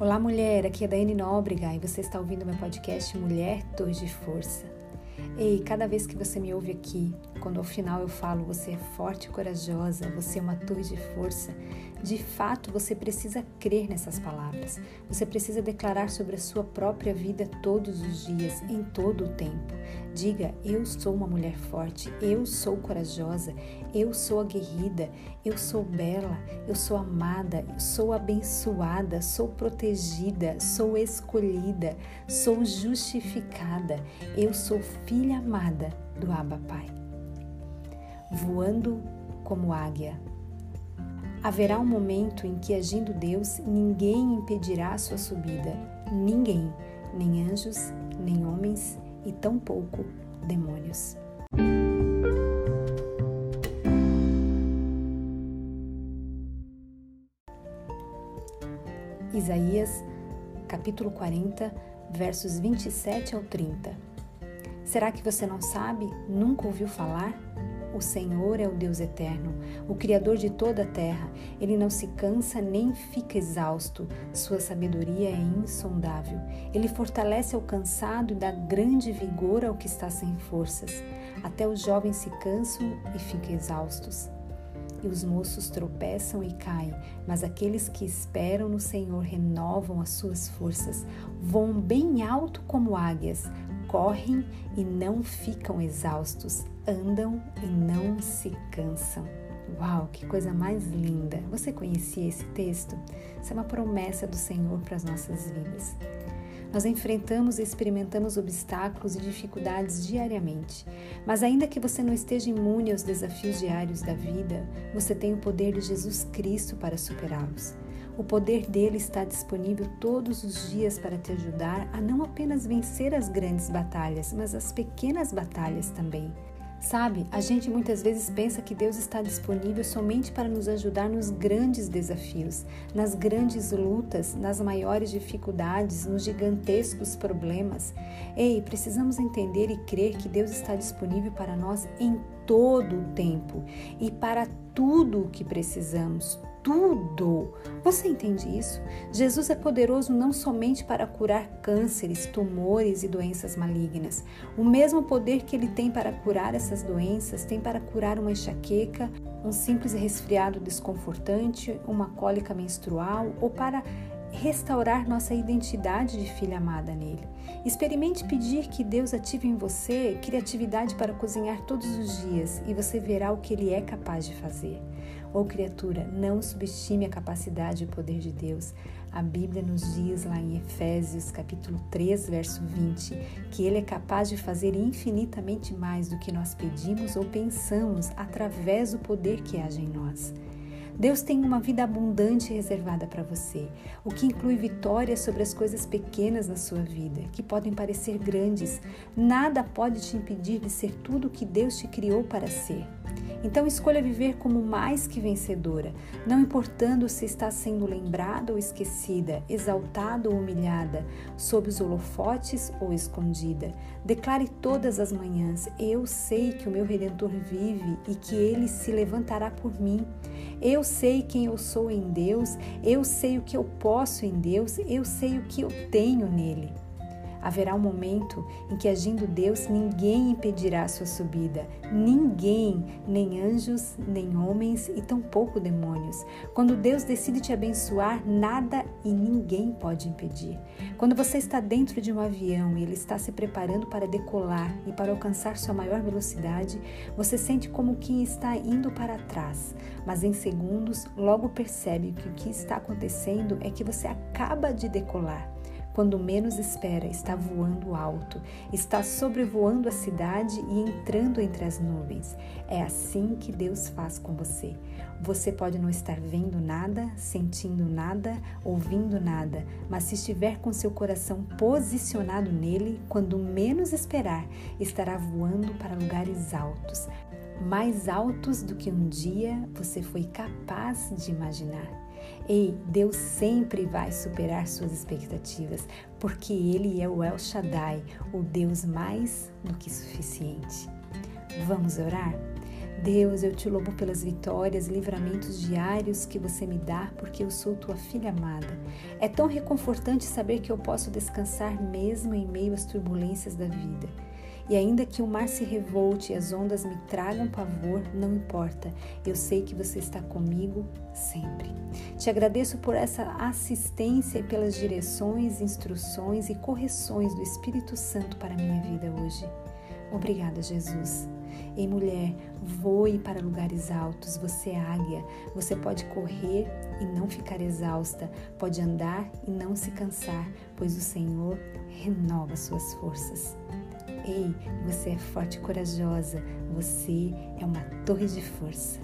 Olá, mulher. Aqui é Daiane Nóbrega e você está ouvindo meu podcast Mulher Torre de Força. Ei, cada vez que você me ouve aqui, quando ao final eu falo você é forte e corajosa, você é uma torre de força, de fato você precisa crer nessas palavras. Você precisa declarar sobre a sua própria vida todos os dias, em todo o tempo. Diga: Eu sou uma mulher forte, eu sou corajosa, eu sou aguerrida, eu sou bela, eu sou amada, eu sou abençoada, sou protegida, sou escolhida, sou justificada, eu sou filha amada do Abba Pai voando como águia. Haverá um momento em que, agindo Deus, ninguém impedirá a sua subida, ninguém, nem anjos, nem homens e tampouco demônios. Isaías, capítulo 40, versos 27 ao 30. Será que você não sabe? Nunca ouviu falar? O Senhor é o Deus eterno, o Criador de toda a terra. Ele não se cansa nem fica exausto. Sua sabedoria é insondável. Ele fortalece ao cansado e dá grande vigor ao que está sem forças. Até os jovens se cansam e ficam exaustos. E os moços tropeçam e caem, mas aqueles que esperam no Senhor renovam as suas forças, voam bem alto como águias, correm e não ficam exaustos, andam e não se cansam. Uau, que coisa mais linda! Você conhecia esse texto? Isso é uma promessa do Senhor para as nossas vidas. Nós enfrentamos e experimentamos obstáculos e dificuldades diariamente, mas ainda que você não esteja imune aos desafios diários da vida, você tem o poder de Jesus Cristo para superá-los. O poder dele está disponível todos os dias para te ajudar a não apenas vencer as grandes batalhas, mas as pequenas batalhas também. Sabe, a gente muitas vezes pensa que Deus está disponível somente para nos ajudar nos grandes desafios, nas grandes lutas, nas maiores dificuldades, nos gigantescos problemas. Ei, precisamos entender e crer que Deus está disponível para nós em todo o tempo e para tudo o que precisamos, tudo. Você entende isso? Jesus é poderoso não somente para curar cânceres, tumores e doenças malignas. O mesmo poder que ele tem para curar essas doenças tem para curar uma enxaqueca, um simples resfriado desconfortante, uma cólica menstrual ou para restaurar nossa identidade de filha amada nele. Experimente pedir que Deus ative em você criatividade para cozinhar todos os dias e você verá o que ele é capaz de fazer. Ou oh, criatura, não subestime a capacidade e o poder de Deus. A Bíblia nos diz lá em Efésios, capítulo 3, verso 20, que ele é capaz de fazer infinitamente mais do que nós pedimos ou pensamos através do poder que age em nós. Deus tem uma vida abundante reservada para você, o que inclui vitórias sobre as coisas pequenas na sua vida, que podem parecer grandes. Nada pode te impedir de ser tudo o que Deus te criou para ser. Então escolha viver como mais que vencedora, não importando se está sendo lembrada ou esquecida, exaltada ou humilhada, sob os holofotes ou escondida. Declare todas as manhãs: Eu sei que o meu redentor vive e que ele se levantará por mim. Eu sei quem eu sou em Deus, eu sei o que eu posso em Deus, eu sei o que eu tenho nele. Haverá um momento em que, agindo Deus, ninguém impedirá a sua subida. Ninguém, nem anjos, nem homens e tampouco demônios. Quando Deus decide te abençoar, nada e ninguém pode impedir. Quando você está dentro de um avião e ele está se preparando para decolar e para alcançar sua maior velocidade, você sente como que está indo para trás, mas em segundos logo percebe que o que está acontecendo é que você acaba de decolar. Quando menos espera, está voando alto, está sobrevoando a cidade e entrando entre as nuvens. É assim que Deus faz com você. Você pode não estar vendo nada, sentindo nada, ouvindo nada, mas se estiver com seu coração posicionado nele, quando menos esperar, estará voando para lugares altos, mais altos do que um dia você foi capaz de imaginar. Ei, Deus sempre vai superar suas expectativas, porque Ele é o El Shaddai, o Deus mais do que suficiente. Vamos orar? Deus, eu te louvo pelas vitórias, livramentos diários que você me dá, porque eu sou tua filha amada. É tão reconfortante saber que eu posso descansar mesmo em meio às turbulências da vida. E ainda que o mar se revolte e as ondas me tragam pavor, não importa, eu sei que você está comigo sempre. Te agradeço por essa assistência e pelas direções, instruções e correções do Espírito Santo para a minha vida hoje. Obrigada, Jesus. Ei, mulher, voe para lugares altos. Você é águia. Você pode correr e não ficar exausta. Pode andar e não se cansar, pois o Senhor renova suas forças. Ei, você é forte e corajosa. Você é uma torre de força.